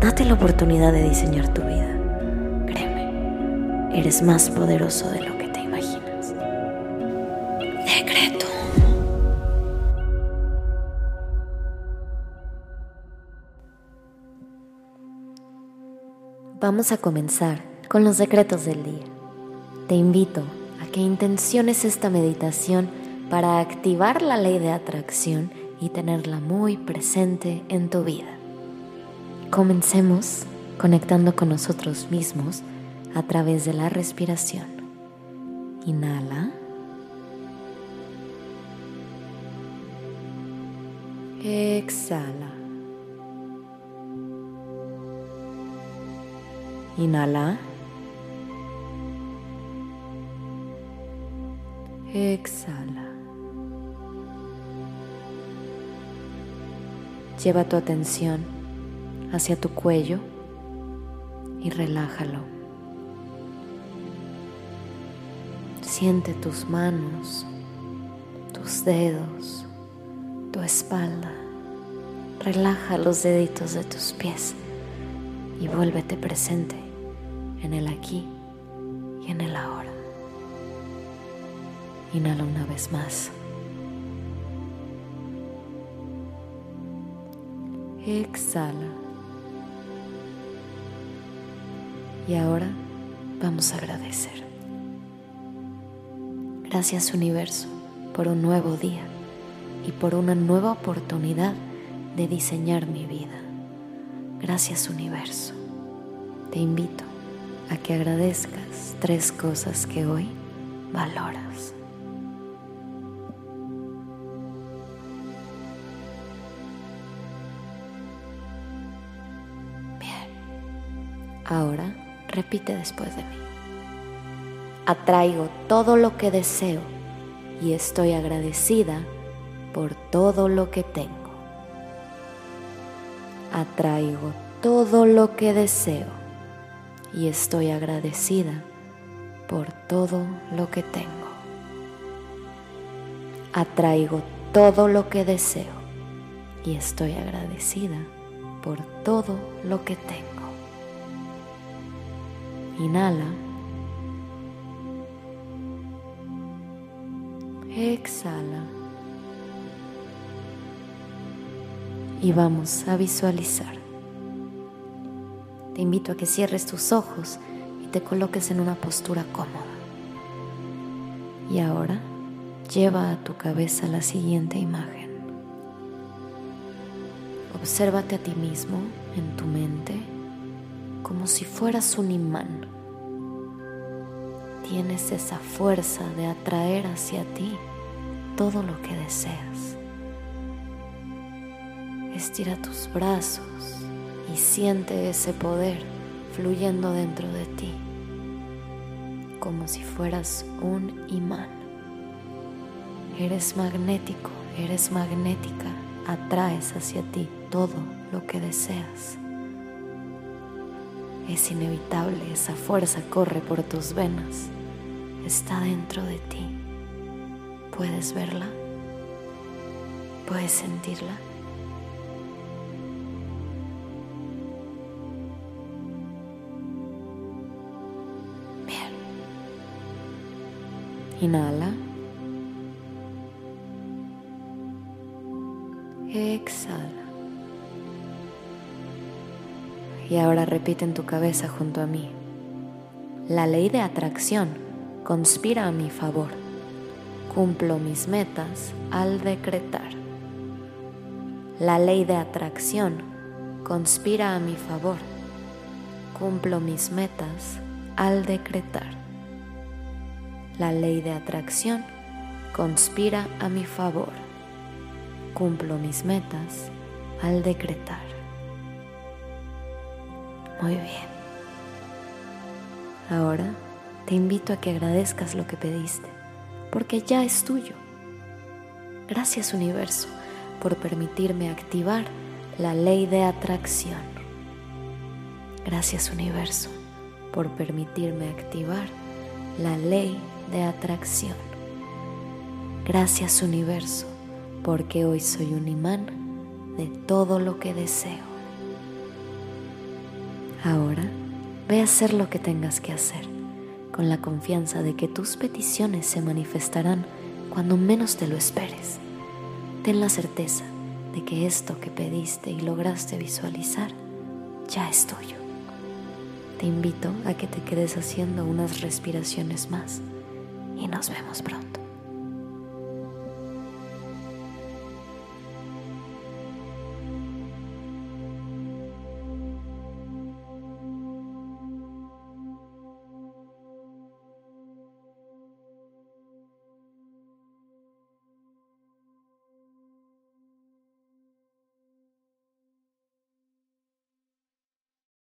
Date la oportunidad de diseñar tu vida. Créeme, eres más poderoso de lo que te imaginas. Decreto. Vamos a comenzar con los decretos del día. Te invito a que intenciones esta meditación para activar la ley de atracción y tenerla muy presente en tu vida. Comencemos conectando con nosotros mismos a través de la respiración. Inhala. Exhala. Inhala. Exhala. Lleva tu atención hacia tu cuello y relájalo. Siente tus manos, tus dedos, tu espalda. Relaja los deditos de tus pies y vuélvete presente en el aquí y en el ahora. Inhala una vez más. Exhala. Y ahora vamos a agradecer. Gracias universo por un nuevo día y por una nueva oportunidad de diseñar mi vida. Gracias universo. Te invito a que agradezcas tres cosas que hoy valoras. Ahora repite después de mí. Atraigo todo lo que deseo y estoy agradecida por todo lo que tengo. Atraigo todo lo que deseo y estoy agradecida por todo lo que tengo. Atraigo todo lo que deseo y estoy agradecida por todo lo que tengo. Inhala. Exhala. Y vamos a visualizar. Te invito a que cierres tus ojos y te coloques en una postura cómoda. Y ahora lleva a tu cabeza la siguiente imagen. Obsérvate a ti mismo en tu mente como si fueras un imán. Tienes esa fuerza de atraer hacia ti todo lo que deseas. Estira tus brazos y siente ese poder fluyendo dentro de ti, como si fueras un imán. Eres magnético, eres magnética, atraes hacia ti todo lo que deseas. Es inevitable, esa fuerza corre por tus venas, está dentro de ti. ¿Puedes verla? ¿Puedes sentirla? Bien. Inhala. Exhala. Y ahora repite en tu cabeza junto a mí. La ley de atracción conspira a mi favor. Cumplo mis metas al decretar. La ley de atracción conspira a mi favor. Cumplo mis metas al decretar. La ley de atracción conspira a mi favor. Cumplo mis metas al decretar. Muy bien. Ahora te invito a que agradezcas lo que pediste, porque ya es tuyo. Gracias universo por permitirme activar la ley de atracción. Gracias universo por permitirme activar la ley de atracción. Gracias universo porque hoy soy un imán de todo lo que deseo. Ahora ve a hacer lo que tengas que hacer, con la confianza de que tus peticiones se manifestarán cuando menos te lo esperes. Ten la certeza de que esto que pediste y lograste visualizar ya es tuyo. Te invito a que te quedes haciendo unas respiraciones más y nos vemos pronto.